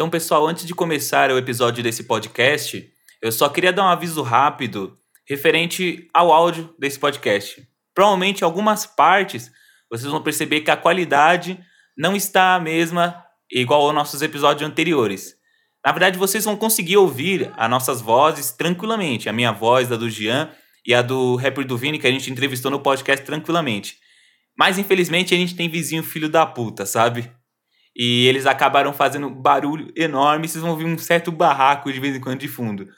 Então, pessoal, antes de começar o episódio desse podcast, eu só queria dar um aviso rápido referente ao áudio desse podcast. Provavelmente algumas partes vocês vão perceber que a qualidade não está a mesma igual aos nossos episódios anteriores. Na verdade, vocês vão conseguir ouvir as nossas vozes tranquilamente, a minha voz, da do Jean e a do rapper do Vini que a gente entrevistou no podcast tranquilamente. Mas infelizmente a gente tem vizinho filho da puta, sabe? E eles acabaram fazendo barulho enorme, vocês vão ouvir um certo barraco de vez em quando de fundo.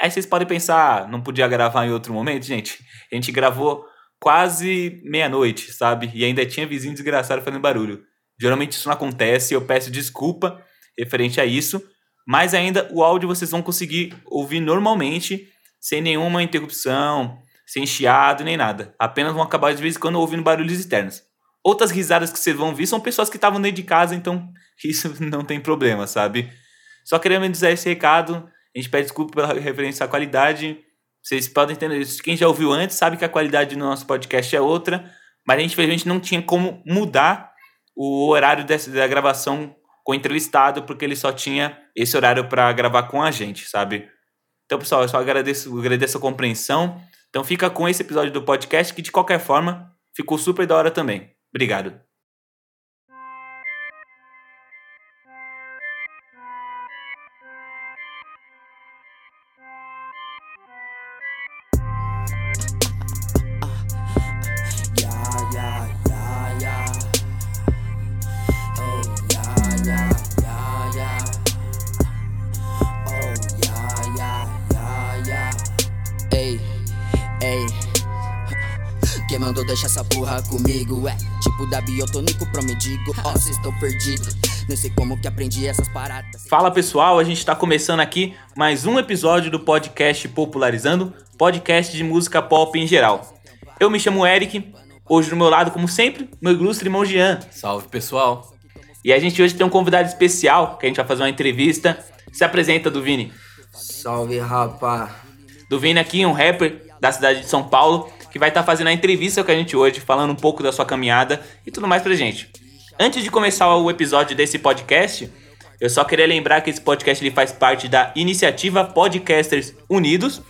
Aí vocês podem pensar, não podia gravar em outro momento? Gente, a gente gravou quase meia-noite, sabe? E ainda tinha vizinho desgraçado fazendo barulho. Geralmente isso não acontece, eu peço desculpa referente a isso, mas ainda o áudio vocês vão conseguir ouvir normalmente, sem nenhuma interrupção, sem chiado nem nada. Apenas vão acabar de vez em quando ouvindo barulhos externos. Outras risadas que vocês vão ouvir são pessoas que estavam dentro de casa, então isso não tem problema, sabe? Só querendo dizer esse recado. A gente pede desculpa pela referência à qualidade. Vocês podem entender isso. Quem já ouviu antes sabe que a qualidade do nosso podcast é outra, mas a gente, infelizmente, não tinha como mudar o horário dessa, da gravação com o entrevistado, porque ele só tinha esse horário para gravar com a gente, sabe? Então, pessoal, eu só agradeço, agradeço a compreensão. Então, fica com esse episódio do podcast, que de qualquer forma ficou super da hora também. Obrigado. Porra comigo. É tipo da biotônico pro mendigo. Ó, oh, cês estão perdidos. Não sei como que aprendi essas paradas. Fala pessoal, a gente tá começando aqui mais um episódio do podcast Popularizando podcast de música pop em geral. Eu me chamo Eric, hoje do meu lado, como sempre, meu ilustre irmão Jean. Salve pessoal. E a gente hoje tem um convidado especial, que a gente vai fazer uma entrevista. Se apresenta, Duvini. Salve, rapá. Duvini aqui, um rapper da cidade de São Paulo, que vai estar tá fazendo a entrevista com a gente hoje, falando um pouco da sua caminhada e tudo mais pra gente. Antes de começar o episódio desse podcast, eu só queria lembrar que esse podcast ele faz parte da iniciativa Podcasters Unidos.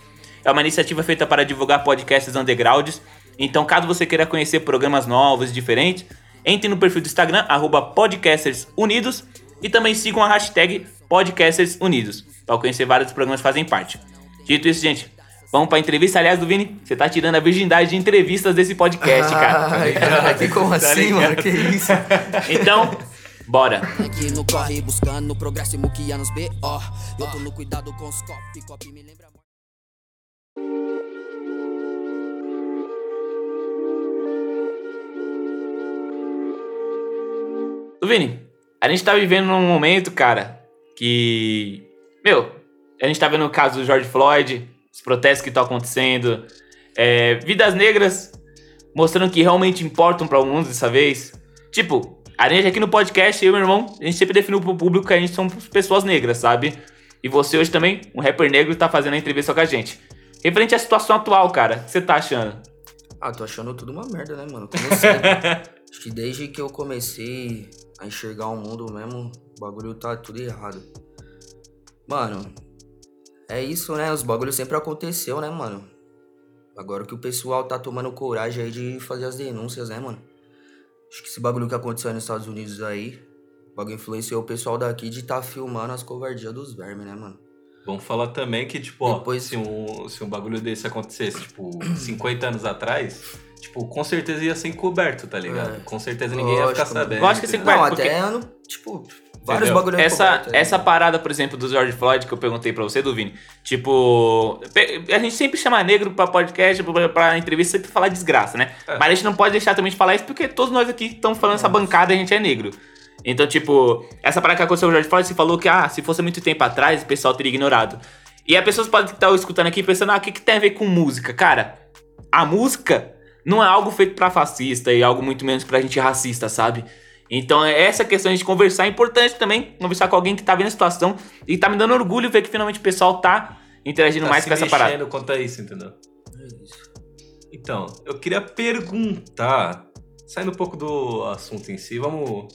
É uma iniciativa feita para divulgar podcasts undergrounds. Então, caso você queira conhecer programas novos e diferentes, entre no perfil do Instagram, @podcastersunidos e também sigam a hashtag Podcasters Unidos, para conhecer vários programas que fazem parte. Dito isso, gente, Vamos pra entrevista. Aliás, do Vini, você tá tirando a virgindade de entrevistas desse podcast, cara. Ai, cara, que como tá assim, mano? Que isso? Então, bora. Aqui no corre buscando o progresso B.O. Eu tô no cuidado com os copy, copy me lembra Do Vini, a gente tá vivendo num momento, cara, que. Meu, a gente tá vendo o caso do George Floyd, os protestos que estão acontecendo, é, vidas negras mostrando que realmente importam para o mundo dessa vez. Tipo, a gente aqui no podcast, eu e meu irmão, a gente sempre definiu pro público que a gente são pessoas negras, sabe? E você hoje também, um rapper negro, tá fazendo a entrevista com a gente. Referente à situação atual, cara, o que você tá achando? Ah, tô achando tudo uma merda, né, mano? Como assim? Acho que desde que eu comecei a enxergar o mundo mesmo, o bagulho tá tudo errado. Mano, é isso, né? Os bagulhos sempre aconteceu, né, mano? Agora que o pessoal tá tomando coragem aí de fazer as denúncias, né, mano? Acho que esse bagulho que aconteceu aí nos Estados Unidos aí, o bagulho influenciou o pessoal daqui de tá filmando as covardias dos vermes, né, mano? Vamos falar também que, tipo, Depois... ó, se um, se um bagulho desse acontecesse, tipo, 50 anos atrás, tipo, com certeza ia ser encoberto, tá ligado? É. Com certeza ninguém Lógico, ia ficar sabendo. Eu acho que ser encoberto. Não, até ano, tipo, Vários bagulhos essa, essa parada, por exemplo, do George Floyd que eu perguntei pra você, do Vini. Tipo, a gente sempre chama negro pra podcast, pra, pra entrevista, sempre falar desgraça, né? É. Mas a gente não pode deixar também de falar isso porque todos nós aqui estamos falando essa bancada e a gente é negro. Então, tipo, essa parada que aconteceu com o George Floyd, você falou que, ah, se fosse muito tempo atrás, o pessoal teria ignorado. E as pessoas podem estar escutando aqui pensando, ah, o que, que tem a ver com música? Cara, a música não é algo feito pra fascista e algo muito menos pra gente racista, sabe? Então, é essa questão de conversar é importante também. Conversar com alguém que tá vendo a situação. E tá me dando orgulho ver que finalmente o pessoal tá interagindo tá mais com essa parada. quanto a isso, entendeu? É isso. Então, eu queria perguntar, saindo um pouco do assunto em si, vamos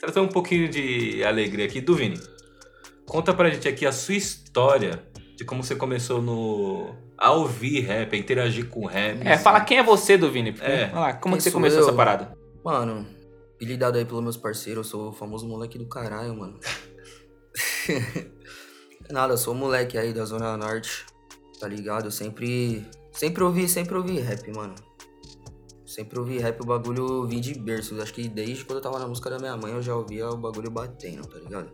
trazer um pouquinho de alegria aqui do Vini. conta pra gente aqui a sua história de como você começou no a ouvir rap, a interagir com rap. É, assim. fala quem é você do Vini. É. Lá, como que você começou eu? essa parada? Mano, apelidado aí pelos meus parceiros, eu sou o famoso moleque do caralho, mano. Nada, eu sou moleque aí da Zona Norte, tá ligado? Eu sempre. Sempre ouvi, sempre ouvi rap, mano. Sempre ouvi rap, o bagulho vim de berço. Acho que desde quando eu tava na música da minha mãe eu já ouvia o bagulho batendo, tá ligado?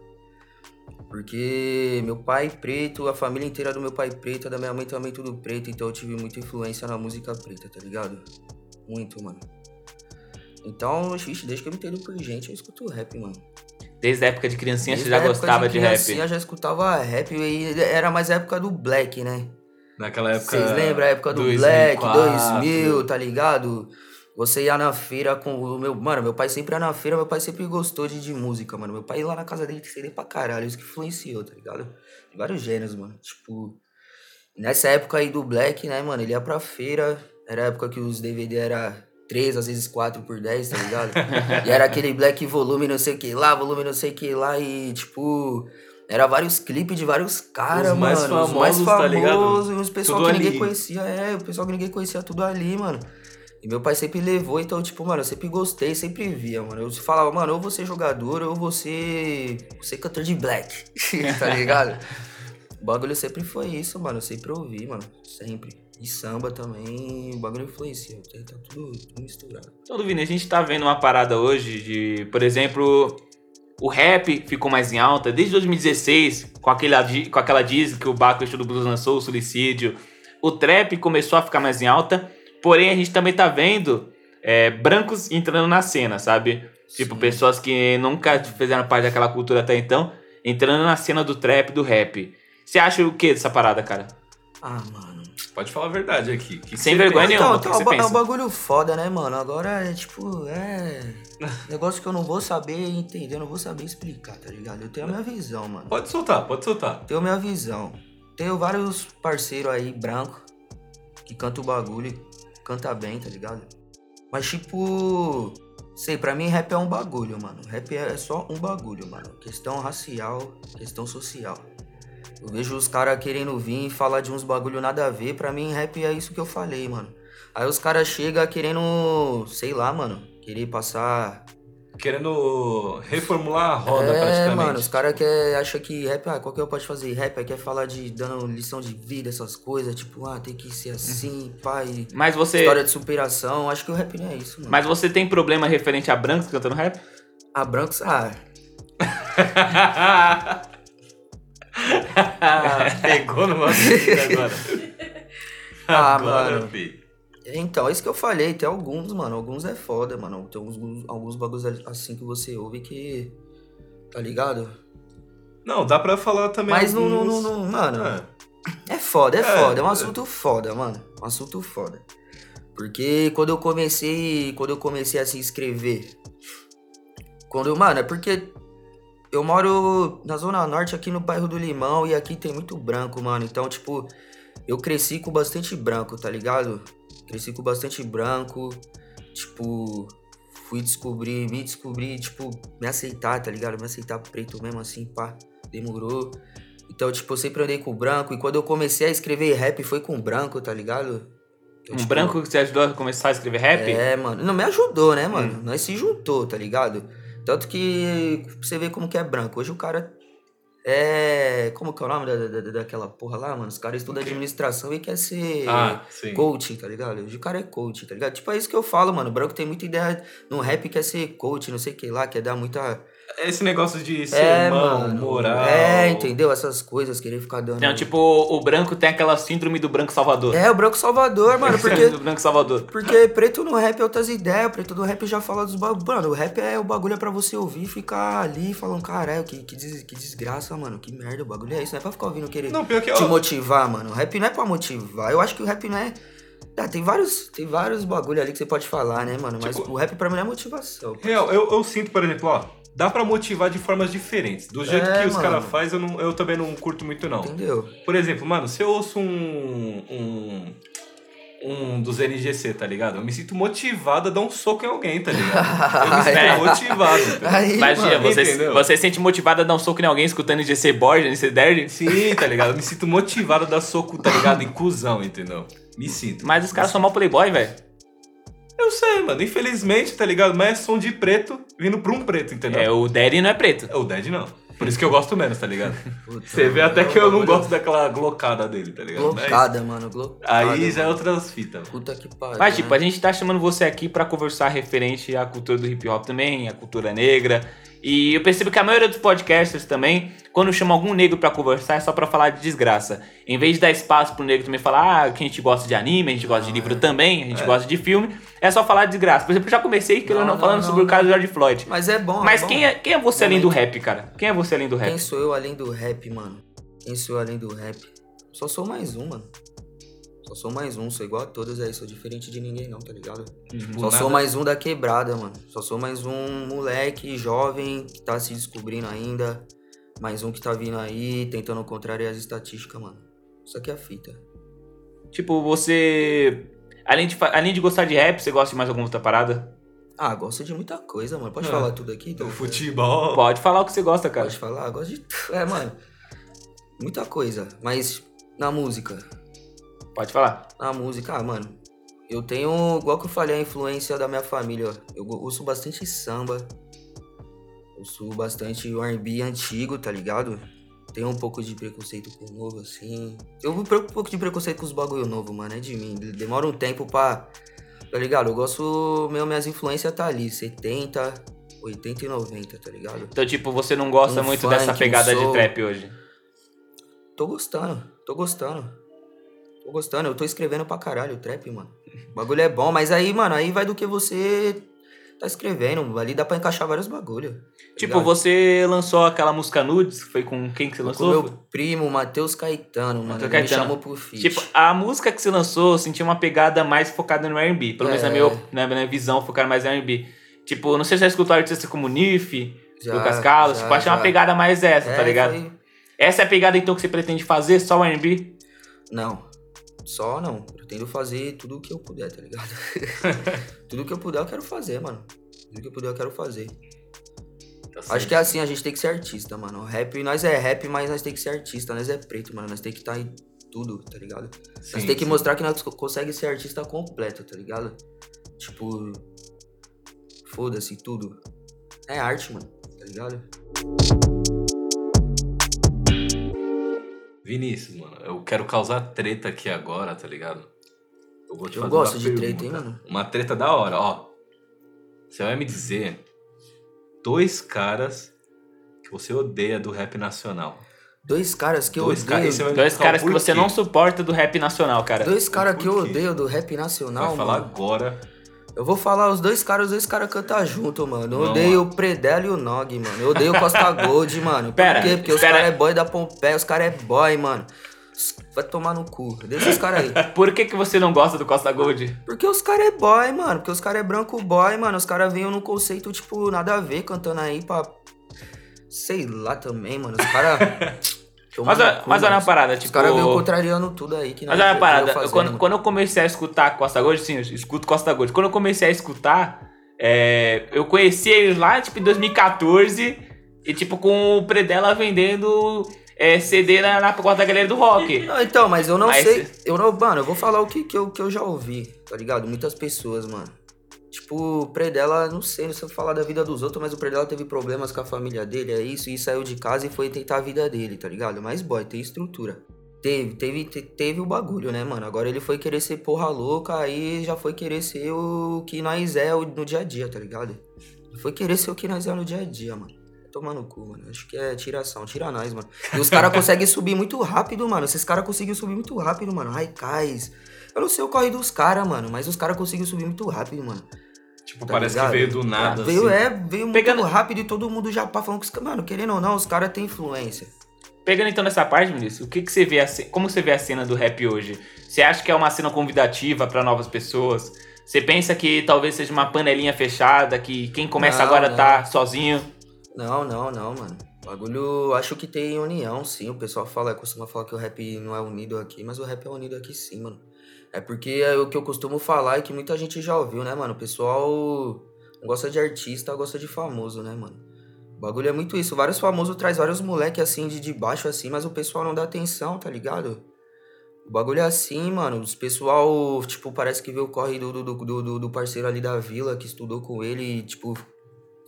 Porque meu pai preto, a família inteira do meu pai preto, da minha mãe também tudo preto, então eu tive muita influência na música preta, tá ligado? Muito, mano. Então, xixi, desde que eu me entendo por gente, eu escuto rap, mano. Desde a época de criancinha Desde você já gostava de, de rap? Criancinha já escutava rap e era mais a época do Black, né? Naquela época. Vocês lembram a época do 2004. Black, 2000, tá ligado? Você ia na feira com o meu. Mano, meu pai sempre ia na feira, meu pai sempre gostou de, de música, mano. Meu pai ia lá na casa dele CD pra caralho, isso que influenciou, tá ligado? De vários gêneros, mano. Tipo. Nessa época aí do Black, né, mano, ele ia pra feira. Era a época que os DVD era 3, às vezes 4 por 10, tá ligado? e era aquele Black volume não sei o que lá, volume não sei o que lá, e tipo. Era vários clipes de vários caras, mano. Mais famosos, os mais famosos, tá ligado? E os pessoal tudo que ninguém conhecia, é, o pessoal que ninguém conhecia tudo ali, mano. E meu pai sempre levou, então, tipo, mano, eu sempre gostei, sempre via, mano. Eu falava, mano, ou você jogador, ou você. Você cantor de black, tá ligado? o bagulho sempre foi isso, mano. Eu sempre ouvi, mano. Sempre. E samba também, o bagulho influencia. Tá tudo, tudo misturado. Então, Vini, a gente tá vendo uma parada hoje de, por exemplo, o rap ficou mais em alta desde 2016, com, aquele, com aquela diz que o Baco do Blues lançou, o Suicídio. O trap começou a ficar mais em alta. Porém, a gente também tá vendo é, brancos entrando na cena, sabe? Tipo, Sim. pessoas que nunca fizeram parte daquela cultura até então, entrando na cena do trap, do rap. Você acha o que dessa parada, cara? Ah, mano. Pode falar a verdade aqui. Que Sem vergonha pensa? nenhuma. Então, então, é um bagulho foda, né, mano? Agora é tipo, é. negócio que eu não vou saber entender, eu não vou saber explicar, tá ligado? Eu tenho a minha visão, mano. Pode soltar, pode soltar. Tenho a minha visão. Tenho vários parceiros aí, branco, que cantam o bagulho canta bem, tá ligado? Mas tipo, sei, pra mim rap é um bagulho, mano. Rap é só um bagulho, mano. Questão racial, questão social. Eu vejo os caras querendo vir e falar de uns bagulho nada a ver. Pra mim, rap é isso que eu falei, mano. Aí os caras chegam querendo, sei lá, mano, querer passar querendo reformular a roda é, praticamente. mano, os caras acham que rap, ah, qualquer um pode fazer rap, quer falar de dando lição de vida, essas coisas, tipo, ah, tem que ser assim, pai. Mas você. História de superação, acho que o rap não é isso, mano. Mas você tem problema referente a brancos cantando rap? A brancos, ah. Pegou no agora. ah, agora, mano. Filho. Então, é isso que eu falei, tem alguns, mano. Alguns é foda, mano. Tem alguns, alguns bagulhos assim que você ouve que. Tá ligado? Não, dá pra falar também. Mas alguns... não, não, não, Mano. É. é foda, é, é foda. É um assunto foda, mano. Um assunto foda. Porque quando eu comecei. Quando eu comecei a se inscrever. Quando, mano, é porque eu moro na Zona Norte, aqui no bairro do Limão, e aqui tem muito branco, mano. Então, tipo, eu cresci com bastante branco, tá ligado? Cresci com bastante branco, tipo, fui descobrir, me descobrir, tipo, me aceitar, tá ligado? Me aceitar preto mesmo assim, pá, demorou. Então, tipo, eu sempre andei com branco e quando eu comecei a escrever rap foi com branco, tá ligado? um tipo, branco que te ajudou a começar a escrever rap? É, mano. Não me ajudou, né, mano? Hum. Nós se juntou, tá ligado? Tanto que você vê como que é branco. Hoje o cara é. Como que é o nome da, da, daquela porra lá, mano? Os caras estudam administração e quer ser ah, coach, tá ligado? Hoje o cara é coach, tá ligado? Tipo, é isso que eu falo, mano. O branco tem muita ideia no rap quer ser coach, não sei o que lá, quer dar muita esse negócio de ser é, mano, moral. É, entendeu? Essas coisas, querer ficar dando. Não, tipo, o branco tem aquela síndrome do branco salvador. É, o branco salvador, mano. Porque. do branco salvador. Porque preto no rap é outras ideias, preto no rap já fala dos bagulhos. Mano, o rap é o bagulho é pra você ouvir e ficar ali falando, caralho, que, que, des, que desgraça, mano. Que merda, o bagulho é isso. Não é pra ficar ouvindo querer não, pior que te eu... motivar, mano. O rap não é pra motivar. Eu acho que o rap não é. Ah, tem vários, tem vários bagulho ali que você pode falar, né, mano? Mas tipo, o rap pra mim não é motivação. Real, eu, eu sinto, por exemplo, ó, dá para motivar de formas diferentes. Do jeito é, que os caras fazem, eu, eu também não curto muito, não. Entendeu? Por exemplo, mano, se eu ouço um. um um dos NGC, tá ligado? Eu me sinto motivado a dar um soco em alguém, tá ligado? Eu me sinto motivado. Aí, Imagina, você, você se sente motivado a dar um soco em alguém escutando NGC Borja, NGC Derd? Sim, tá ligado? Eu me sinto motivado a dar soco, tá ligado? Em cuzão, entendeu? Me sinto. Mas os caras são mal playboy, velho. Eu sei, mano. Infelizmente, tá ligado? Mas é som de preto vindo pra um preto, entendeu? É, o Daddy não é preto. É, o Daddy não. Por isso que eu gosto menos, tá ligado? Você vê até que eu não gosto daquela glocada dele, tá ligado? Glocada, mano. Glocada, Aí já é outras fitas. Puta que pariu. Mas, tipo, né? a gente tá chamando você aqui pra conversar referente à cultura do hip hop também, à cultura negra. E eu percebo que a maioria dos podcasters também, quando chama algum negro para conversar, é só para falar de desgraça. Em vez de dar espaço pro negro também falar, ah, que a gente gosta de anime, a gente gosta de livro é. também, a gente é. gosta de filme, é só falar de desgraça. Por exemplo, eu já comecei não, não, falando não, sobre o caso do George Floyd. Mas é bom. Mas é quem, bom. É, quem é você além do rap, cara? Quem é você além do rap? Quem sou eu além do rap, mano? Quem sou eu além do rap? Só sou mais um, mano. Só sou mais um, sou igual a todos aí, sou diferente de ninguém não, tá ligado? Uhum. Só nada. sou mais um da quebrada, mano. Só sou mais um moleque jovem que tá se descobrindo ainda. Mais um que tá vindo aí, tentando contrariar as estatísticas, mano. Isso aqui é a fita. Tipo, você. Além de, além de gostar de rap, você gosta de mais alguma outra parada? Ah, gosto de muita coisa, mano. Pode é. falar tudo aqui? Então, futebol. Pode falar o que você gosta, cara. Pode falar, gosto de. É, mano. Muita coisa. Mas na música, Pode falar. A música, ah, mano. Eu tenho, igual que eu falei, a influência da minha família. Eu ouço bastante samba. Ouço bastante R&B antigo, tá ligado? Tenho um pouco de preconceito com o novo, assim. Eu um pouco de preconceito com os bagulho novo, mano. É de mim. Demora um tempo pra. Tá ligado? Eu gosto. Meu, minhas influências tá ali. 70, 80 e 90, tá ligado? Então, tipo, você não gosta um muito funk, dessa pegada um de trap hoje? Tô gostando, tô gostando. Tô gostando, eu tô escrevendo pra caralho o trap, mano. O bagulho é bom, mas aí, mano, aí vai do que você tá escrevendo. Ali dá pra encaixar vários bagulhos. Tá tipo, ligado? você lançou aquela música Nudes, foi com quem que você lançou? Com meu primo, Matheus Caetano, mano. Caetano. me chamou por feat. Tipo, a música que você lançou, eu senti uma pegada mais focada no R&B. Pelo é. menos na minha, na minha visão, focada mais no R&B. Tipo, não sei se você já escutou artistas como Nif, Lucas Carlos. Já, tipo, achei uma pegada mais essa, tá é, tá ligado? Foi... Essa é a pegada, então, que você pretende fazer, só o R&B? Não. Só não. Pretendo fazer tudo o que eu puder, tá ligado? tudo que eu puder eu quero fazer, mano. Tudo que eu puder eu quero fazer. Tá Acho que é assim, a gente tem que ser artista, mano. Rap, nós é rap, mas nós tem que ser artista. Nós é preto, mano. Nós tem que estar tá em tudo, tá ligado? Sim, nós tem que sim. mostrar que nós consegue ser artista completo, tá ligado? Tipo, foda-se tudo. É arte, mano, tá ligado? Vinícius, mano, eu quero causar treta aqui agora, tá ligado? Eu vou te eu fazer gosto uma de pergunta. treta, hein, mano? Uma treta da hora, ó. Você vai me dizer dois caras que você odeia do rap nacional. Dois caras que dois eu odeio. Cara, dois caras que você não suporta do rap nacional, cara. Dois caras que eu odeio do rap nacional, vai mano. falar agora. Eu vou falar os dois caras, os dois caras cantam junto, mano. Eu odeio o Predelo e o Nog, mano. Eu odeio o Costa Gold, mano. Por pera, quê? Porque os caras é boy da Pompeia, os caras é boy, mano. Vai tomar no cu. Deixa os caras aí. Por que, que você não gosta do Costa Gold? Porque os caras é boy, mano. Porque os caras é branco boy, mano. Os caras vêm num conceito, tipo, nada a ver cantando aí pra. Sei lá também, mano. Os caras. Mas, mas olha uma parada, tipo. Os caras veio contrariando tudo aí. Que mas olha uma parada, fazendo, quando, quando eu comecei a escutar Costa Gold, sim, eu escuto Costa Gold. Quando eu comecei a escutar, é, eu conheci eles lá, tipo, em 2014, e tipo, com o Predela vendendo é, CD na, na porta da galera do rock. Não, então, mas eu não Aí sei. Eu não, mano, eu vou falar o que, que, eu, que eu já ouvi, tá ligado? Muitas pessoas, mano. Tipo, o Predella, não sei, não sei falar da vida dos outros, mas o Predella teve problemas com a família dele, é isso, e saiu de casa e foi tentar a vida dele, tá ligado? Mas, boy, tem estrutura. Teve, teve, teve o bagulho, né, mano? Agora ele foi querer ser porra louca, aí já foi querer ser o que nós é no dia a dia, tá ligado? Foi querer ser o que nós é no dia a dia, mano. Tomar no cu, mano. Acho que é tiração, tira nós, mano. E os caras conseguem subir muito rápido, mano. Esses caras conseguem subir muito rápido, mano. Raikais. Eu não sei o corre dos caras, mano, mas os caras conseguem subir muito rápido, mano. Tipo, tá parece ligado? que veio do nada, veio, assim. É, veio Pegando... muito rápido e todo mundo já pá falando que, mano, querendo ou não, os caras têm influência. Pegando então nessa parte, Vinícius, o que, que você vê, como você vê a cena do rap hoje? Você acha que é uma cena convidativa para novas pessoas? Você pensa que talvez seja uma panelinha fechada, que quem começa não, agora não. tá sozinho? Não, não, não, mano. O bagulho, acho que tem união, sim. O pessoal fala, costuma falar que o rap não é unido aqui, mas o rap é unido aqui sim, mano. É porque é o que eu costumo falar e que muita gente já ouviu, né, mano? O pessoal gosta de artista, gosta de famoso, né, mano? O bagulho é muito isso. Vários famosos traz vários moleques assim de, de baixo assim, mas o pessoal não dá atenção, tá ligado? O bagulho é assim, mano. Os pessoal, tipo, parece que vê o corre do, do, do, do parceiro ali da vila que estudou com ele e, tipo,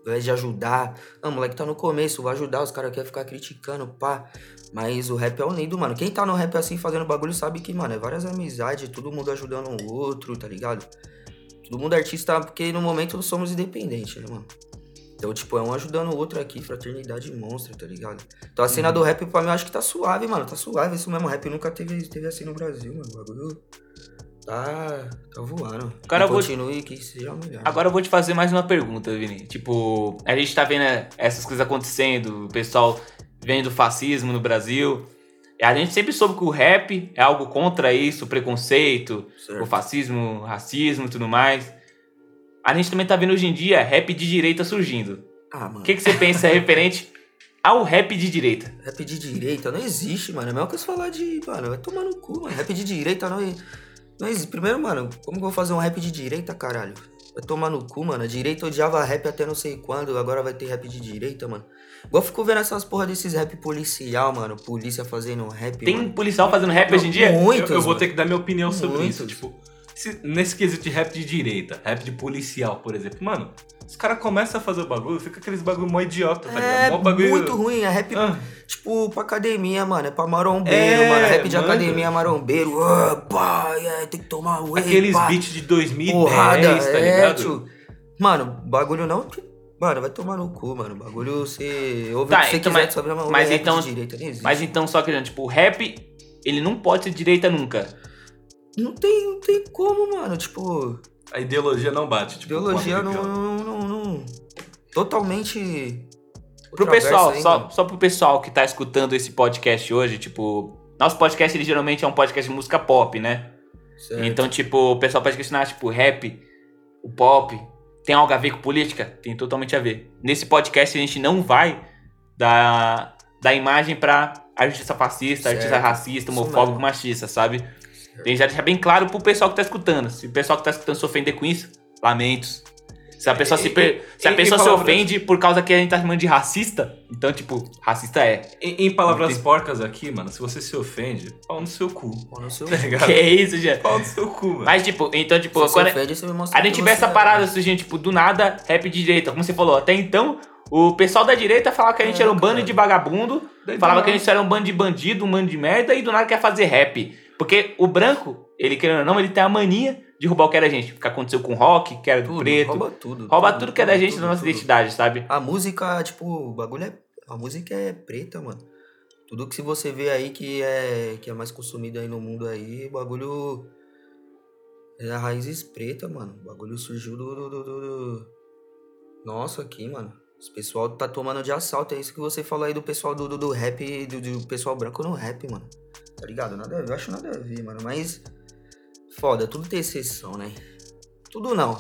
ao invés de ajudar. Não, moleque tá no começo, vai ajudar, os caras querem ficar criticando, pá. Mas o rap é unido, mano. Quem tá no rap assim fazendo bagulho sabe que, mano, é várias amizades, todo mundo ajudando um outro, tá ligado? Todo mundo é artista, porque no momento somos independentes, né, mano? Então, tipo, é um ajudando o outro aqui, fraternidade monstra, tá ligado? Então a cena uhum. do rap pra mim eu acho que tá suave, mano. Tá suave. Isso mesmo, rap nunca teve, teve assim no Brasil, mano. O bagulho tá, tá voando. Agora vou... continue que seja melhor. Agora eu vou te fazer mais uma pergunta, Vini. Tipo, a gente tá vendo essas coisas acontecendo, o pessoal vendo fascismo no Brasil. A gente sempre soube que o rap é algo contra isso, o preconceito, certo. o fascismo, o racismo e tudo mais. A gente também tá vendo hoje em dia rap de direita surgindo. Ah, mano. O que, que você pensa referente ao rap de direita? Rap de direita não existe, mano. É melhor que você falar de. Mano, vai tomar no cu, mano. Rap de direita não, não existe. Primeiro, mano, como que eu vou fazer um rap de direita, caralho? Vai tomar no cu, mano. A direita odiava rap até não sei quando, agora vai ter rap de direita, mano. Igual ficou vendo essas porra desses rap policial, mano. Polícia fazendo rap. Tem mano. policial fazendo rap hoje em dia? Muitos. Eu, eu vou ter que dar minha opinião sobre Muitos. isso. Tipo, nesse quesito de rap de direita, rap de policial, por exemplo, mano, os caras começam a fazer o bagulho, fica aqueles bagulho mó idiota, tá ligado? É, mó bagulho... muito ruim, é rap, ah. tipo, pra academia, mano, é pra marombeiro, é, mano, rap de mano. academia marombeiro, ah, pá, é, tem que tomar whey, Aqueles pá. beats de 2010, Porrada, tá é, ligado? Tio. Mano, bagulho não... Mano, vai tomar no cu, mano. O bagulho você ouve tá, o que você então, quiser mas, sobre a mas então, de direita, nem existe. Mas então, só que, tipo, o rap, ele não pode ser direita nunca. Não tem, não tem como, mano. Tipo. A ideologia não bate. Tipo, ideologia não, não, não, não, Totalmente. Pro pessoal, só, só pro pessoal que tá escutando esse podcast hoje, tipo. Nosso podcast ele geralmente é um podcast de música pop, né? Certo. Então, tipo, o pessoal pode questionar, tipo, rap, o pop, tem algo a ver com política? Tem totalmente a ver. Nesse podcast a gente não vai dar, dar imagem pra artista fascista, certo. artista racista, homofóbico, machista, sabe? Tem já deixar bem claro pro pessoal que tá escutando. Se o pessoal que tá escutando se ofender com isso, lamentos. Se a pessoa, e, se, per... se, a pessoa se ofende por causa que a gente tá chamando de racista, então, tipo, racista é. Em, em palavras tem... porcas aqui, mano, se você se ofende, pau no seu cu. Pau no seu tá cu. Que isso, já. Pau no seu cu, mano. Mas, tipo, então, tipo, se quando ofende, a gente tiver essa é, parada surgindo, tipo, do nada, rap de direita, como você falou, até então, o pessoal da direita falava que a gente é, era um bando de vagabundo, falava que a gente era um bando de bandido, um bando de merda, e do nada quer fazer rap. Porque o branco, ele querendo ou não, ele tem a mania de roubar o que era da gente. O que aconteceu com o rock, que era do tudo, preto. Rouba tudo. Rouba tudo, tudo que é da gente, tudo, da nossa tudo. identidade, sabe? A música, tipo, o bagulho é. A música é preta, mano. Tudo que se você vê aí que é, que é mais consumido aí no mundo aí, o bagulho. É a raízes preta, mano. O bagulho surgiu do. do, do, do... Nossa, aqui, mano. Esse pessoal tá tomando de assalto. É isso que você falou aí do pessoal do, do, do rap, do, do pessoal branco no rap, mano. Tá ligado? Nada a ver, eu acho nada a ver, mano. Mas. Foda, tudo tem exceção, né? Tudo não.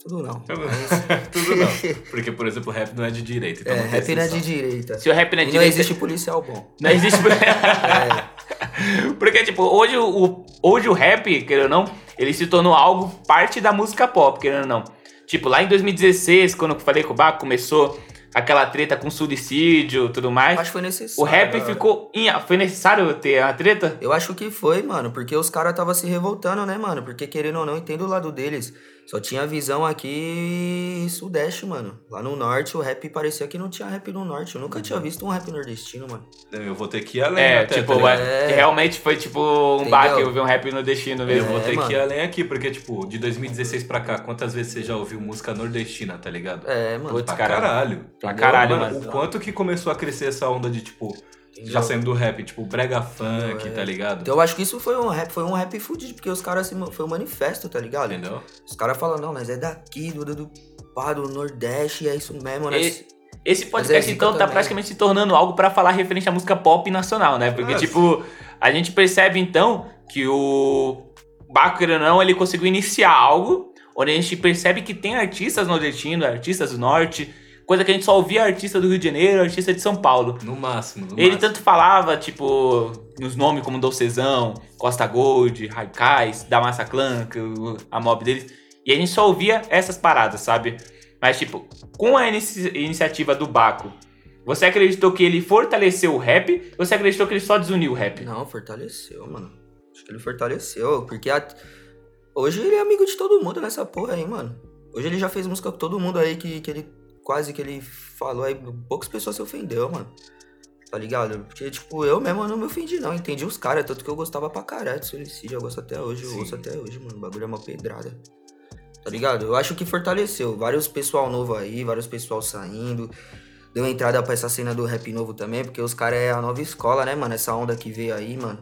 Tudo não. Mas... tudo não. Porque, por exemplo, o rap não é de direita. Então é, não rap não é de direita. Se o rap não é de direita. Não existe policial bom. Não existe. é. Porque, tipo, hoje o, hoje o rap, querendo ou não, ele se tornou algo parte da música pop, querendo ou não. Tipo, lá em 2016, quando eu falei com o Baco, começou aquela treta com suicídio tudo mais. Acho que foi necessário. O rap ficou. Foi necessário ter a treta? Eu acho que foi, mano. Porque os caras estavam se revoltando, né, mano? Porque querendo ou não, entendo o lado deles. Só tinha visão aqui sudeste, mano. Lá no norte, o rap parecia que não tinha rap no norte. Eu nunca tinha visto um rap nordestino, mano. Eu vou ter que ir além. É, até, tipo, tá é... realmente foi tipo um baque eu vi um rap nordestino mesmo. Eu vou ter mano. que ir além aqui, porque, tipo, de 2016 pra cá, quantas vezes você já ouviu música nordestina, tá ligado? É, mano. Putz, pra caralho. Pra caralho, mano. mano. O quanto que começou a crescer essa onda de, tipo, já saindo do rap, tipo, brega funk, é. tá ligado? Então eu acho que isso foi um rap, foi um rap fudido, porque os caras, assim, foi um manifesto, tá ligado? Entendeu? Os caras falam, não, mas é daqui, do, do, do, do Nordeste, é isso mesmo, né? E, esse podcast, é então, tá praticamente se tornando algo para falar referente à música pop nacional, né? Porque, Nossa. tipo, a gente percebe, então, que o Baco, não, ele conseguiu iniciar algo onde a gente percebe que tem artistas nordestinos, artistas do norte, Coisa que a gente só ouvia artista do Rio de Janeiro, artista de São Paulo. No máximo, no Ele máximo. tanto falava, tipo, nos nomes como Dolcezão, Costa Gold, Raikais, da Massa Clan, que a mob deles. E a gente só ouvia essas paradas, sabe? Mas, tipo, com a inici- iniciativa do Baco, você acreditou que ele fortaleceu o rap? Ou você acreditou que ele só desuniu o rap? Não, fortaleceu, mano. Acho que ele fortaleceu, porque a- hoje ele é amigo de todo mundo nessa porra aí, mano. Hoje ele já fez música com todo mundo aí que, que ele quase que ele falou aí, poucas pessoas se ofendeu, mano. Tá ligado? Porque, tipo, eu mesmo não me ofendi, não. Entendi os caras, tanto que eu gostava pra caralho de Solicídio. Eu gosto até hoje, eu Sim. ouço até hoje, mano. O bagulho é uma pedrada. Tá ligado? Eu acho que fortaleceu. Vários pessoal novo aí, vários pessoal saindo. Deu entrada pra essa cena do rap novo também, porque os caras é a nova escola, né, mano? Essa onda que veio aí, mano.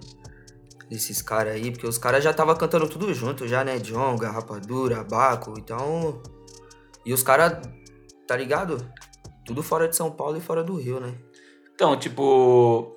Desses caras aí, porque os caras já tava cantando tudo junto, já, né? Jonga, Rapadura, Baco, então. E os caras, tá ligado? Tudo fora de São Paulo e fora do Rio, né? Então, tipo,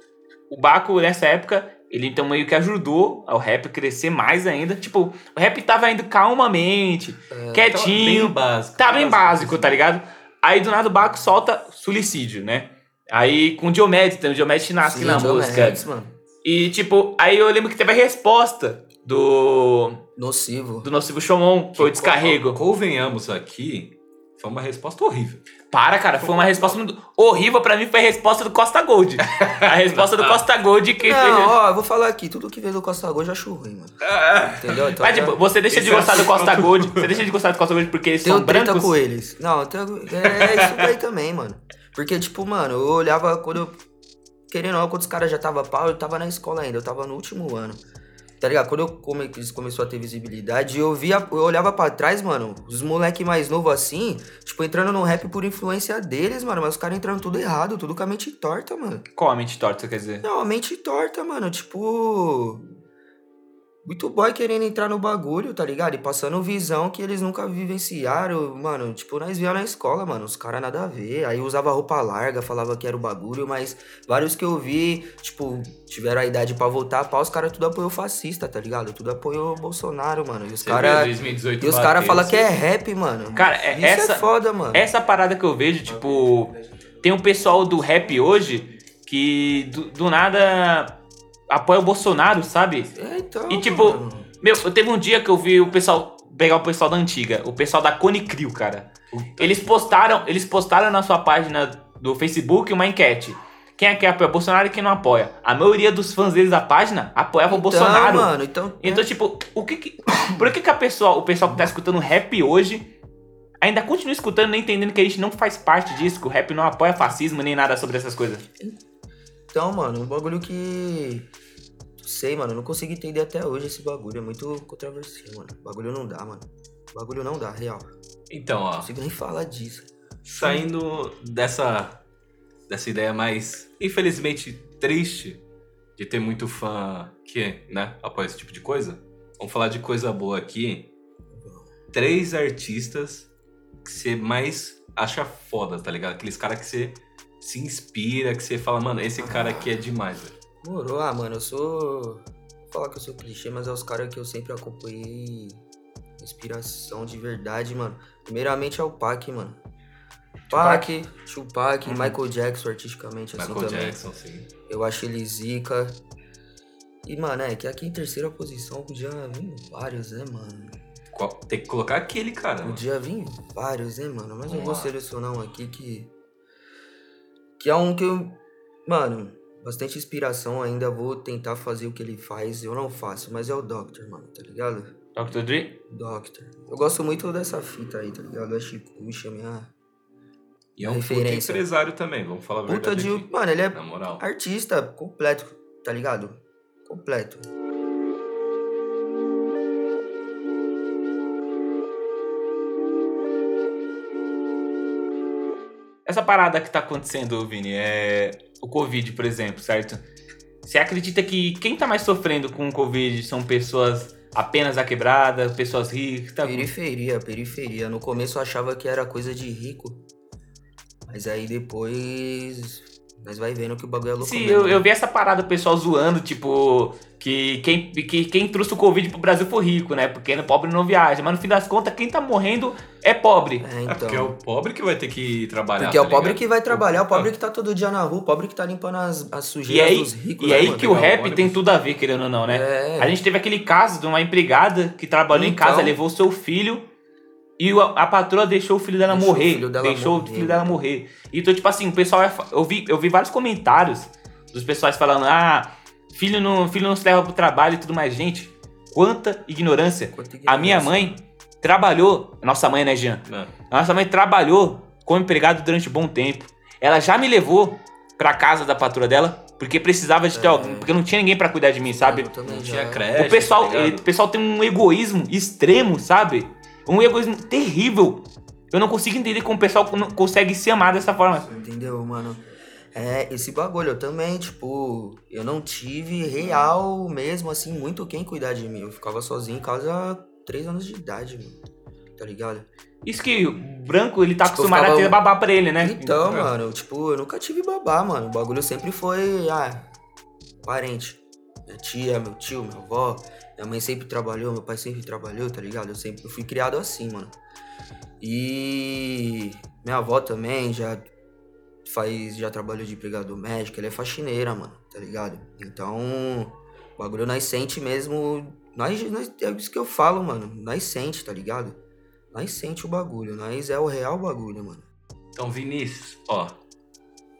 o Baco nessa época, ele então meio que ajudou ao rap a crescer mais ainda. Tipo, o rap tava indo calmamente, Tava quietinho. bem básico. Tá bem básico, tá ligado? Aí do nada o Baco solta suicídio, né? Aí com o Diomedes, então o Diomedes nasce Sim, na música. Mano. E tipo, aí eu lembro que teve a resposta do, Nocivo. do Nocivo Chomon, foi o descarrego. Convenhamos aqui, foi uma resposta horrível. Para, cara, foi uma resposta muito horrível pra mim, foi a resposta do Costa Gold. A resposta do Costa Gold que Não, ó, eu vou falar aqui, tudo que veio do Costa Gold eu acho ruim, mano. Entendeu? Então, Mas, tipo, você deixa de gostar do assunto- Costa Gold. Você deixa de gostar do Costa Gold porque eles Tenho são brancos. com eles. Não, eu tenho, é isso daí também, mano. Porque, tipo, mano, eu olhava quando eu. Querendo ou não, quando os caras já tava pau, eu tava na escola ainda, eu tava no último ano. Tá ligado? Quando eu come, eles começou a ter visibilidade, eu via, eu olhava pra trás, mano, os moleque mais novo assim, tipo, entrando no rap por influência deles, mano, mas os caras entrando tudo errado, tudo com a mente torta, mano. Qual a mente torta, quer dizer? Não, a mente torta, mano. Tipo. Muito boy querendo entrar no bagulho, tá ligado? E passando visão que eles nunca vivenciaram. Mano, tipo, nós via na escola, mano. Os caras nada a ver. Aí usava roupa larga, falava que era o bagulho, mas vários que eu vi, tipo, tiveram a idade pra voltar pau, os caras tudo apoiou fascista, tá ligado? Tudo apoiou o Bolsonaro, mano. E os caras. 2018 E os caras falam que é rap, mano. Cara, é- Isso essa- é foda, mano. Essa parada que eu vejo, tipo, tem um pessoal do rap hoje que do, do nada apoia o Bolsonaro, sabe? É, então. E, tipo, mano. Meu, eu teve um dia que eu vi o pessoal pegar o pessoal da antiga, o pessoal da Cone Crew, cara. Eles postaram, eles postaram na sua página do Facebook uma enquete. Quem é que apoia o Bolsonaro e quem não apoia? A maioria dos fãs deles da página apoiava o Então, Bolsonaro. mano, então. Então, tipo, o que que, por que que a pessoa, o pessoal que tá escutando rap hoje ainda continua escutando nem entendendo que a gente não faz parte disso, que o rap não apoia fascismo nem nada sobre essas coisas? Então, mano, um bagulho que. Sei, mano, eu não consigo entender até hoje esse bagulho. É muito controversial, mano. Bagulho não dá, mano. Bagulho não dá, real. Então, ó. Não consigo nem falar disso. Saindo dessa, dessa ideia mais, infelizmente, triste de ter muito fã que, né, apoia esse tipo de coisa, vamos falar de coisa boa aqui. Três artistas que você mais acha foda, tá ligado? Aqueles caras que você se inspira, que você fala, mano, esse cara aqui é demais, velho. Morou, ah, mano, eu sou. Vou falar que eu sou clichê, mas é os caras que eu sempre acompanhei. Inspiração de verdade, mano. Primeiramente é o Pac, mano. Pac, Tupac, Michael Jackson artisticamente assim Michael também. Jackson, sim. Eu acho ele zica. E, mano, é que aqui em terceira posição podia vir vários, né, mano? Qual- Tem que colocar aquele cara, mano. Podia vir vários, né, mano? Mas eu Vamos vou lá. selecionar um aqui que. Que é um que eu. Mano, bastante inspiração ainda. Vou tentar fazer o que ele faz. Eu não faço, mas é o Doctor, mano, tá ligado? Dr. Dre? Doctor. Eu gosto muito dessa fita aí, tá ligado? A Chicuxa, minha. E é um puta referência. empresário também, vamos falar a Puta verdade de. aqui. Mano, ele é artista completo, tá ligado? Completo. Essa parada que tá acontecendo, Vini, é o Covid, por exemplo, certo? Você acredita que quem tá mais sofrendo com o Covid são pessoas apenas a quebrada, pessoas ricas? Tá... Periferia, periferia. No começo eu achava que era coisa de rico. Mas aí depois Nós vai vendo que o bagulho é louco Sim, mesmo, eu, né? eu vi essa parada, o pessoal zoando, tipo, que quem, que quem trouxe o Covid pro Brasil foi rico, né? Porque no pobre não viaja. Mas no fim das contas, quem tá morrendo é pobre. É, É então. porque é o pobre que vai ter que trabalhar. Porque é o tá pobre ligado? que vai trabalhar, o pobre que tá todo dia na rua, o pobre que tá limpando as, as E sujeiras aí, dos ricos. e né, aí mano? que o rap tem tudo a ver, querendo ou não, né? É. A gente teve aquele caso de uma empregada que trabalhou em Então. casa, levou seu filho e o- a, patroa deixou o filho dela Deixou o morrer. filho dela deixou o morrer, filho dela mano. morrer. Então, tipo assim, o pessoal. é Eu vi, eu vi vários comentários dos pessoas falando: ah, filho não, filho não se leva pro trabalho e tudo mais. Gente, quanta ignorância. Quanta A minha ignorância. mãe trabalhou. Nossa mãe, né, Jean? É. Nossa mãe trabalhou como empregado durante um bom tempo. Ela já me levou pra casa da patroa dela, porque precisava de ter alguém, porque não tinha ninguém pra cuidar de mim, sabe? Eu também Não já- tinha creche. O pessoal, tá ele- o pessoal tem um egoísmo extremo, sabe? Um egoísmo terrível. Eu não consigo entender como o pessoal consegue se amar dessa forma. Entendeu, mano? É, esse bagulho, eu também, tipo, eu não tive real mesmo, assim, muito quem cuidar de mim. Eu ficava sozinho em casa há três anos de idade, mano. Tá ligado? Isso que o branco, ele tá Tipo, acostumado ficava- a ter babá pra ele, né? Então, mano, tipo, eu nunca tive babá, mano. O bagulho sempre foi, ah, parente. Minha tia, meu tio, minha avó. Minha mãe sempre trabalhou, meu pai sempre trabalhou, tá ligado? Eu sempre eu fui criado assim, mano. E minha avó também já faz, já trabalhou de empregada doméstica, ela é faxineira, mano, tá ligado? Então, o bagulho nós sente mesmo. Nós, nós, é isso que eu falo, mano. Nós sente, tá ligado? Nós sente o bagulho, nós é o real bagulho, mano. Então, Vinícius, ó.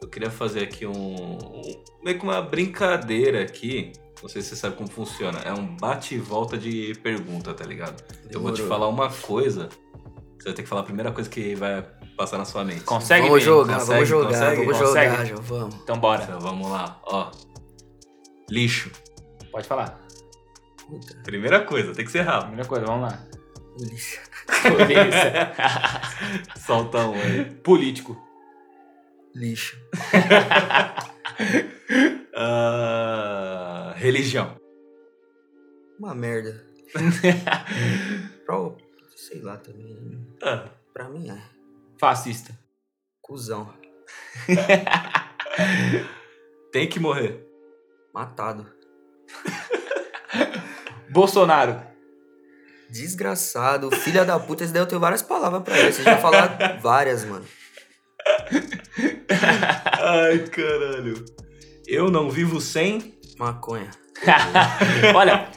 Eu queria fazer aqui um. um- meio que uma brincadeira aqui. Não sei se você sabe como funciona. É um bate e volta de pergunta, tá ligado? Eu vou te Demorou. falar uma coisa. Você vai ter que falar a primeira coisa que vai passar na sua mente. Consegue, vamos Vini? jogar, Consegue? vamos jogar, Consegue? vamos Consegue? jogar, já vamos. Então bora. Então, vamos lá, ó. Lixo. Pode falar. Puta, Primeira coisa, tem que ser rápido. Primeira coisa, vamos lá. polícia. Polícia. Solta um aí. Político. Lixo. Ah, religião. Uma merda. pra, sei lá também. Ah, Pra mim é. Fascista. Cusão. tem que morrer. Matado. Bolsonaro. Desgraçado. Filha da puta. Esse daí eu tenho várias palavras pra ele. Você já falou várias, mano. Ai, caralho. Eu não vivo sem. Maconha. Olha,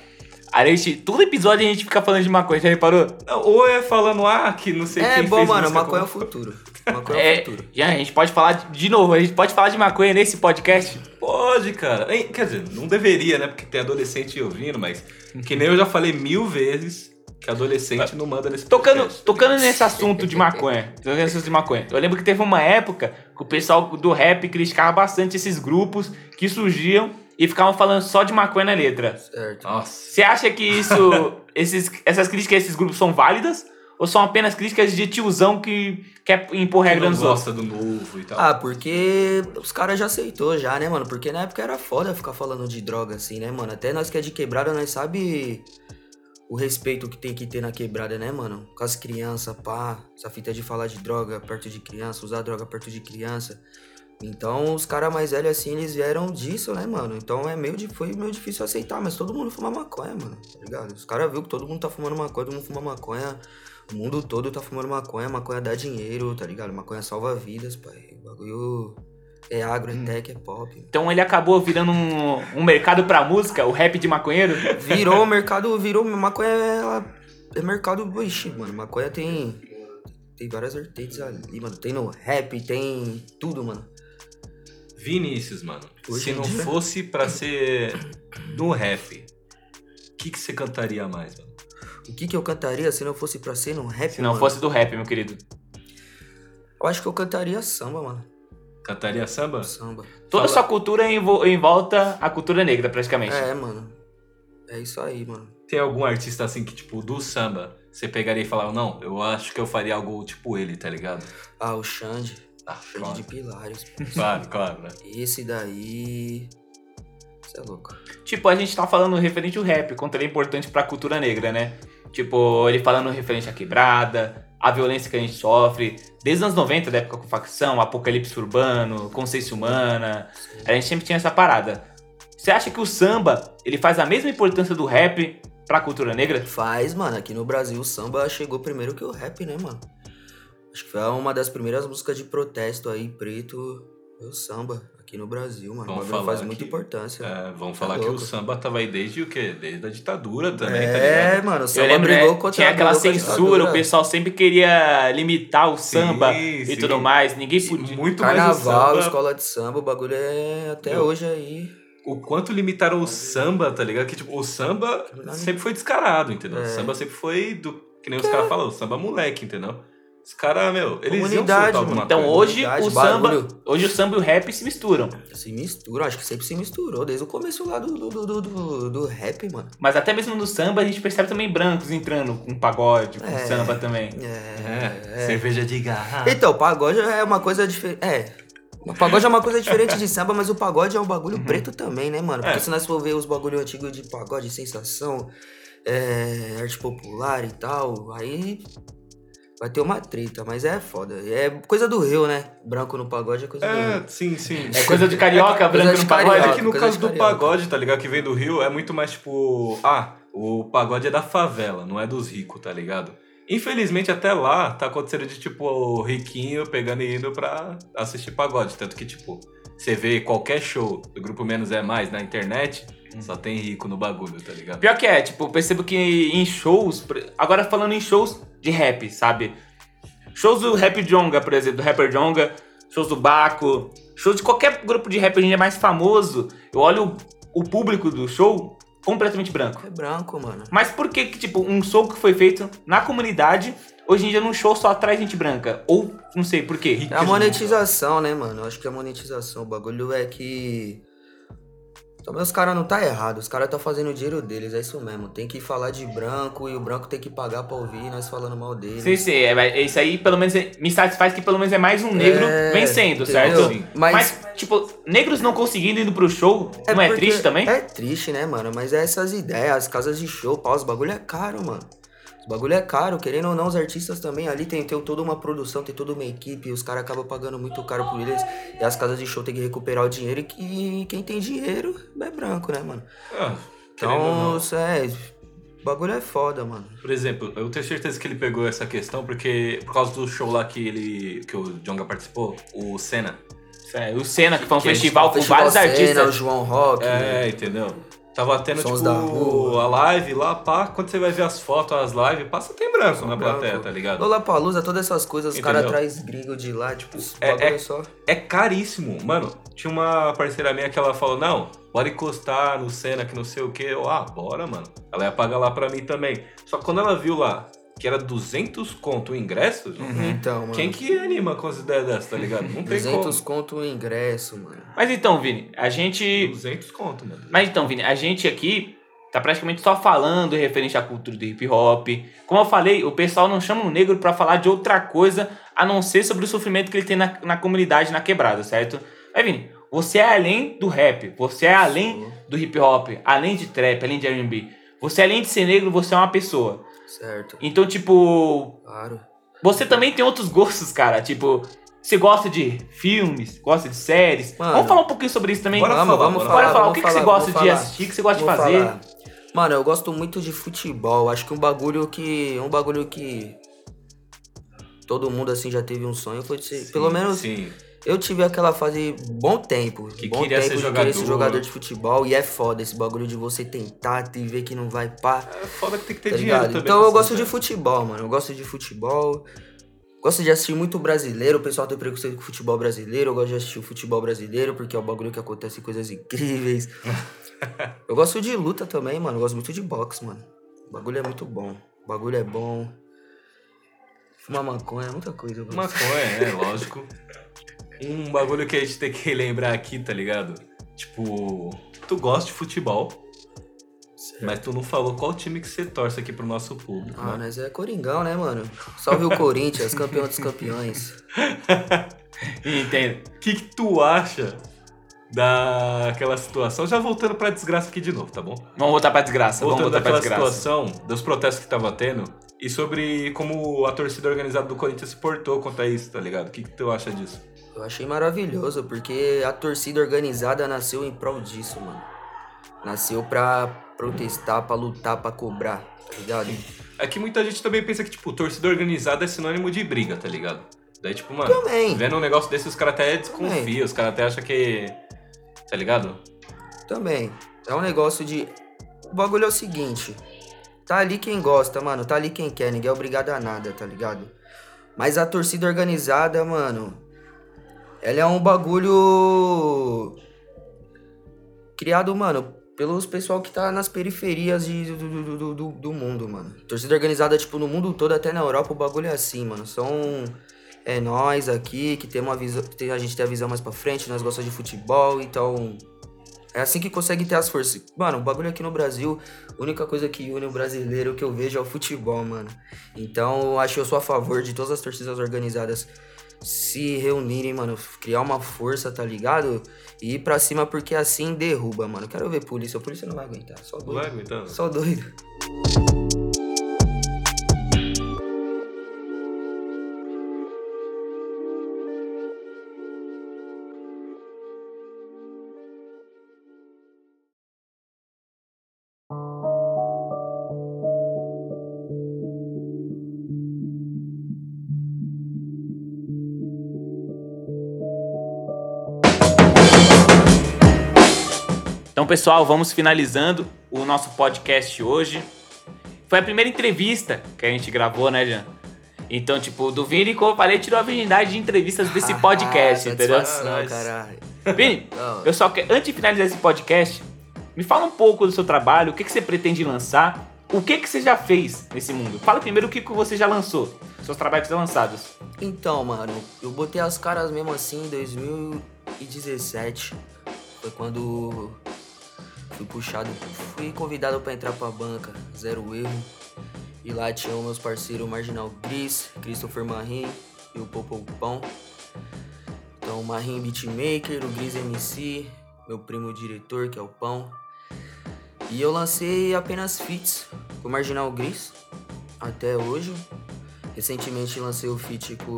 a gente, todo episódio a gente fica falando de maconha, já reparou? Ou é falando, ah, que não sei É quem bom, fez mano. Maconha é o futuro. Maconha é o É, futuro. já, a gente pode falar de, de novo, a gente pode falar de maconha nesse podcast? Pode, cara. Hein, Quer dizer, não deveria, né? Porque tem adolescente ouvindo, mas que nem eu já falei mil vezes que adolescente não manda nesse Tocando, podcast. tocando nesse assunto de maconha, tocando nesse assunto de maconha, eu lembro que teve uma época que o pessoal do rap criticava bastante esses grupos que surgiam e ficavam falando só de maconha na letra. Certo. Nossa. Você acha que isso, esses, essas críticas a esses grupos são válidas? Ou são apenas críticas de tiozão que quer impor Que regra nos outros? gosta do novo e tal. Ah, porque os caras já aceitou já, né, mano? Porque na época era foda ficar falando de droga assim, né, mano? Até nós que é de quebrada, nós sabe o respeito que tem que ter na quebrada, né, mano? Com as crianças, pá. Essa fita de falar de droga perto de criança, usar droga perto de criança. Então, os caras mais velhos assim, eles vieram disso, né, mano? Então é meio, foi meio difícil aceitar, mas todo mundo fuma maconha, mano, tá ligado? Os caras viram que todo mundo tá fumando maconha, todo mundo fuma maconha. O mundo todo tá fumando maconha, maconha dá dinheiro, tá ligado? Maconha salva vidas, pai. O bagulho é agro, é tech, é pop. Então ele acabou virando um, um mercado pra música, o rap de maconheiro? Virou o mercado, virou. Maconha é, é mercado. Ixi, mano, maconha tem. Tem várias vertentes ali, mano. Tem no rap, tem tudo, mano. Vinícius, mano. Hoje se em não dia- fosse pra ser no rap, o que, que você cantaria mais, mano? O que que eu cantaria se não fosse pra ser no rap, Se não mano? fosse do rap, meu querido. Eu acho que eu cantaria samba, mano. Cantaria samba? Samba. Toda Fala- sua cultura em, vo- em volta à cultura negra, praticamente. É, mano. É isso aí, mano. Tem algum artista assim que, tipo, do samba, você pegaria e falava, não, eu acho que eu faria algo tipo ele, tá ligado? Ah, o Xande. Ah, claro. de Pilares. Claro, claro, né? Esse daí. Você é louco. Tipo, a gente tá falando referente ao rap, quanto ele é importante pra cultura negra, né? Tipo, ele falando referente à quebrada, a violência que a gente sofre, desde os anos 90, da época com facção, apocalipse urbano, consciência humana, a gente sempre tinha essa parada. Você acha que o samba, ele faz a mesma importância do rap pra cultura negra? Faz, mano. Aqui no Brasil o samba chegou primeiro que o rap, né, mano? Acho que foi uma das primeiras músicas de protesto aí, preto, foi o samba. Aqui no Brasil, mano. Vamos o falar faz muita que- importância. É, vamos Tá falar que o louco. samba tava aí desde o quê? Desde a ditadura também, tá é, ligado? mano, o Eu samba lembro, brigou né, contra tinha aquela censura, o pessoal sempre queria limitar o samba Sim, e sim. tudo mais, ninguém podia. Muito mais o Carnaval, samba. escola de samba, o bagulho é até Meu. hoje aí. O quanto limitaram o samba, tá ligado? Que tipo, o samba sempre foi descarado, entendeu? O É. samba sempre foi do. Que nem os caras falam, o samba moleque, entendeu? Os caras, meu, eles iam Comunidade, alguma mano. Então coisa. hoje Verdade, o samba, hoje o samba e o rap se misturam. Se misturam, acho que sempre se misturou, desde o começo lá do, do, do, do, do rap, mano. Mas até mesmo no samba a gente percebe também brancos entrando com pagode, com É. samba também. É, cerveja de garrafa. Então, pagode é uma coisa diferente. É. O pagode é uma coisa diferente de samba, mas o pagode é um bagulho preto também, né, mano? Porque É. se nós for ver os bagulho antigos de pagode, sensação, é, arte popular e tal, aí vai ter uma treta, mas é foda. É coisa do Rio, né? Branco no pagode é coisa do É, Rio. sim, sim. É coisa de carioca, Coisa branco de no pagode. carioca. É que no caso do pagode, tá ligado? Que vem do Rio, é muito mais tipo. Ah, o pagode é da favela, não é dos ricos, tá ligado? Infelizmente, até lá, tá acontecendo de tipo o riquinho pegando e indo pra assistir pagode. Tanto que, tipo, você vê qualquer show do grupo Menos é Mais na internet, só tem rico no bagulho, tá ligado? Pior que é, tipo, eu percebo que em shows, agora falando em shows de rap, sabe? Shows do Rap Jonga, por exemplo, do rapper Jonga, shows do Baco, shows de qualquer grupo de rap hoje em dia mais famoso, eu olho o, o público do show completamente branco. É branco, mano. Mas por que que, tipo, um show que foi feito na comunidade, hoje em dia num show só atrai gente branca? Ou, não sei, por quê? É a monetização, né, mano? Eu acho que é a monetização. O bagulho é que. Também os caras não tá errado, os caras tá fazendo o dinheiro deles, é isso mesmo. Tem que falar de branco e o branco tem que pagar pra ouvir nós falando mal dele. Sim, sim, é, mas isso aí pelo menos é- me satisfaz que pelo menos é mais um negro É, vencendo, entendeu? certo? Mas, Mas, tipo, negros não conseguindo ir pro show, não é triste também? É triste, né, mano? Mas é essas ideias, as casas de show, pau, os bagulho é caro, mano. Os bagulho é caro, querendo ou não, os artistas também ali tem, tem toda uma produção, tem toda uma equipe, os caras acabam pagando muito caro por eles. E as casas de show tem que recuperar o dinheiro e que quem tem dinheiro é branco, né, mano? Ah, Então, é. O bagulho é foda, mano. Por exemplo, eu tenho certeza que ele pegou essa questão porque, por causa do show lá que ele que o Jonga participou, o Senna. É, o Senna, que foi um Que gente- festival com Festival vários Cena, artistas. o João Rock. É, entendeu? Tava tendo, Sons tipo, a live lá, pá. Quando você vai ver as fotos, as lives, passa tem branco na branco. plateia, tá ligado? Lola Palusa, todas essas coisas, os caras traz gringo de lá, tipo, É- é- é só. É caríssimo. Mano, tinha uma parceira minha que ela falou, não, bora encostar no Senna, que não sei o quê. Eu, ah, bora, mano. Ela ia pagar lá pra mim também. Só que quando ela viu lá que era 200 conto o ingresso, Então, mano. quem que anima com as ideias dessas, tá ligado? Não tem 200 como. conto o ingresso, mano. Mas então, Vini, a gente. 200 conto, mano. Mas então, Vini, a gente aqui tá praticamente só falando referente à cultura do hip hop. Como eu falei, o pessoal não chama o negro pra falar de outra coisa a não ser sobre o sofrimento que ele tem na, na comunidade, na quebrada, certo? Mas, Vini, você é além do rap, você é além do hip hop, além de trap, além de R&B. Você, além de ser negro, você é uma pessoa. Certo. Então, tipo, Claro. você também tem outros gostos, cara. Tipo, você gosta de filmes, gosta de séries. Mano. vamos falar um pouquinho sobre isso também. Bora vamos, falar, vamos falar. Bora falar, o vamos que, que você falar, gosta de falar. assistir, o que você gosta de fazer? falar. Mano, eu gosto muito de futebol. Acho que um bagulho que. Um bagulho que. Todo mundo assim já teve um sonho foi de ser. pelo menos Sim. Eu tive aquela fase bom tempo. Que bom queria tempo ser de querer ser jogador. jogador de futebol. E é foda esse bagulho de você tentar e ver que não vai pá. É foda que tem que ter Tá dinheiro ligado? também. Então pra eu gosto de futebol, mano. Eu gosto de futebol. Gosto de assistir muito brasileiro. O pessoal tem preconceito com o futebol brasileiro. Eu gosto de assistir o futebol brasileiro porque é o bagulho que acontece coisas incríveis. eu gosto de luta também, mano. Eu gosto muito de boxe, mano. O bagulho é muito bom. O bagulho é bom. Fumar maconha, muita coisa. Maconha, é, lógico. Um bagulho que a gente tem que lembrar aqui, tá ligado? Tipo, tu gosta de futebol, mas tu não falou qual time que você torce aqui pro nosso público. Ah, né? mas é Coringão, né, mano? Salve o Corinthians, campeão dos campeões. Entendo. O que, que tu acha daquela situação? Já voltando pra desgraça aqui de novo, tá bom? Vamos voltar pra desgraça. Vamos Voltando voltar pra daquela desgraça. situação dos protestos que tava tendo E sobre como a torcida organizada do Corinthians se portou contra isso, tá ligado? O que, que tu acha disso? Eu achei maravilhoso, porque a torcida organizada nasceu em prol disso, mano. Nasceu pra protestar, pra lutar, pra cobrar, tá ligado? É que muita gente também pensa que, tipo, torcida organizada é sinônimo de briga, tá ligado? Daí, tipo, mano, Também. vendo um negócio desse, os caras até desconfiam, os caras até acham que. Tá ligado? Também. É um negócio de. O bagulho é o seguinte. Tá ali quem gosta, mano. Tá ali quem quer. Ninguém é obrigado a nada, tá ligado? Mas a torcida organizada, mano. Ela é um bagulho. Criado, mano, pelos pessoal que tá nas periferias de, do, do, do, do, do mundo, mano. Torcida organizada, tipo, no mundo todo, até na Europa, o bagulho é assim, mano. São. É nós aqui que tem uma visão. a gente tem a visão mais pra frente, nós gostamos de futebol, então. É assim que consegue ter as forças. Mano, o bagulho aqui no Brasil, a única coisa que une o brasileiro que eu vejo é o futebol, mano. Então, acho que eu sou a favor de todas as torcidas organizadas se reunirem, mano, criar uma força, tá ligado? E ir pra cima porque assim derruba, mano. Quero ver polícia, a polícia não vai aguentar, só Não vai doido. aguentando? Só doido. Pessoal, vamos finalizando o nosso podcast hoje. Foi a primeira entrevista que a gente gravou, né, Jean? Então, tipo, do Vini, como eu falei, tirou a virgindade de entrevistas desse podcast, entendeu? Nice. caralho. Vini, Não. eu só quero, antes de finalizar esse podcast, me fala um pouco do seu trabalho, o que, que você pretende lançar, o que, que você já fez nesse mundo. Fala primeiro o que, que você já lançou, seus trabalhos já lançados. Então, mano, eu botei as caras mesmo assim em 2017. Foi quando fui puxado, fui convidado pra entrar pra banca, zero erro. E lá tinham meus parceiros Marginal Gris, Christopher Marim e o Popo Pão. Então, o Marim Beatmaker, o Gris MC, meu primo diretor, que é o Pão. E eu lancei apenas feats com o Marginal Gris até hoje. Recentemente lancei o feat com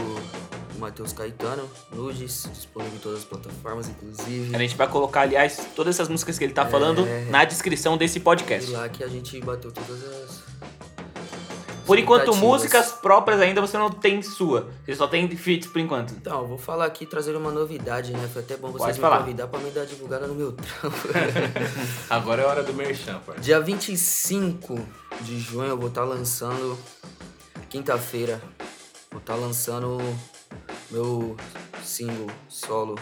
o Matheus Caetano, Nudes, disponível em todas as plataformas, inclusive. A gente vai colocar, aliás, todas essas músicas que ele tá falando É. na descrição desse E podcast. lá que a gente bateu todas as. Por enquanto, músicas próprias ainda você não tem sua. Você só tem feats por enquanto. Então, eu vou falar aqui trazer uma novidade, né? Foi até bom vocês Pode me falar. convidar pra me dar divulgada no meu trampo. Agora é hora do merchan, parça. Dia 25 de junho eu vou estar lançando. Quinta-feira. Vou estar lançando meu single solo.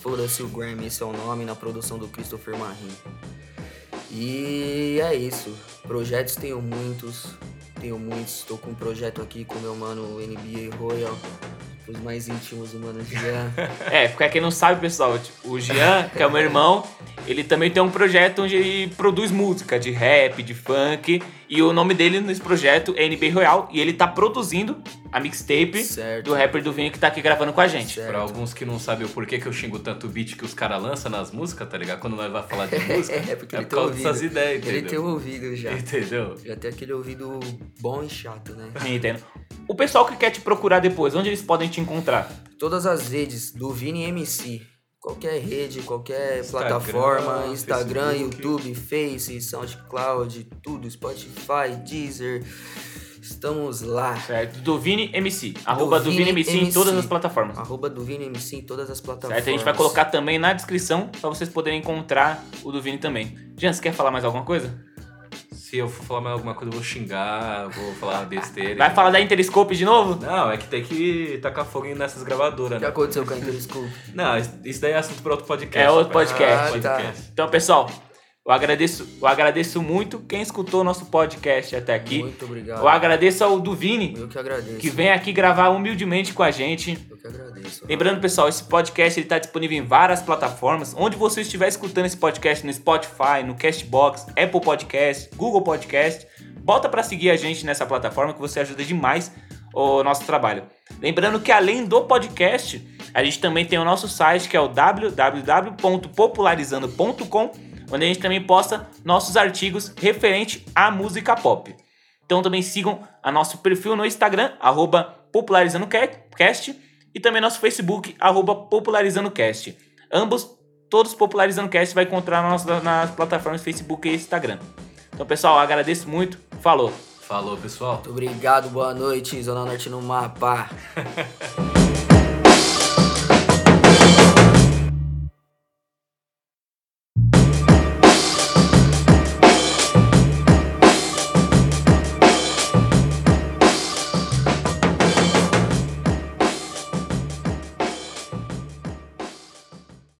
Foda-se o Grammy, esse é o nome, na produção do Christopher Marim. E é isso. Projetos tenho muitos. Tenho muitos. Estou com um projeto aqui com meu mano NBA Royal. Os mais íntimos do mano Jean. É, pra quem não sabe, pessoal, tipo, o Jean, que é o meu irmão, ele também tem um projeto onde ele produz música de rap, de funk. E o nome dele nesse projeto é NB Royal. E ele tá produzindo a mixtape Certo. do rapper do Vini que tá aqui gravando com a gente. Certo. Pra alguns que não sabem o porquê que eu xingo tanto o beat que os caras lançam nas músicas, tá ligado? Quando nós vamos falar de música, É, porque é ele por tem causa ouvido. dessas ideias, Ele tem entendeu? ouvido já. Entendeu? Já tem aquele ouvido bom e chato, né? Entendo. O pessoal que quer te procurar depois, onde eles podem te encontrar? Todas as redes do Vini MC. Qualquer rede, qualquer Instagram, plataforma, Instagram, Facebook. YouTube, Face, SoundCloud, tudo, Spotify, Deezer. Estamos lá. Certo? Do Vini MC. Arroba do Vini Vini MC em MC. todas as plataformas. Arroba do Vini MC em todas as plataformas. Certo? A gente vai colocar também na descrição pra vocês poderem encontrar o do Vini também. Jean, você quer falar mais alguma coisa? Se eu for falar mais alguma coisa, eu vou xingar, vou falar besteira. Vai falar da Interscope de novo? Não, é que tem que tacar fogo nessas gravadoras, O que né? aconteceu com a Interscope? Não, isso- daí é assunto para outro podcast. É outro podcast. Ah, tá. podcast. Então, pessoal, eu agradeço, eu agradeço muito quem escutou o nosso podcast até aqui. Muito obrigado. Eu agradeço ao do Vini, Eu que agradeço. que vem aqui gravar humildemente com a gente. Eu que agradeço. Lembrando, pessoal, esse podcast está disponível em várias plataformas. Onde você estiver escutando esse podcast no Spotify, no Castbox, Apple Podcast, Google Podcast, bota para seguir a gente nessa plataforma que você ajuda demais o nosso trabalho. Lembrando que além do podcast, a gente também tem o nosso site que é o www.popularizando.com, onde a gente também posta nossos artigos referente à música pop. Então também sigam a nosso perfil no Instagram, arroba popularizandocast, e também nosso Facebook, arroba popularizandocast. Ambos, todos Popularizando Cast, vai encontrar nas, nas plataformas Facebook e Instagram. Então, pessoal, agradeço muito. Falou! Falou, pessoal. Muito obrigado, boa noite. Zona Norte no mapa.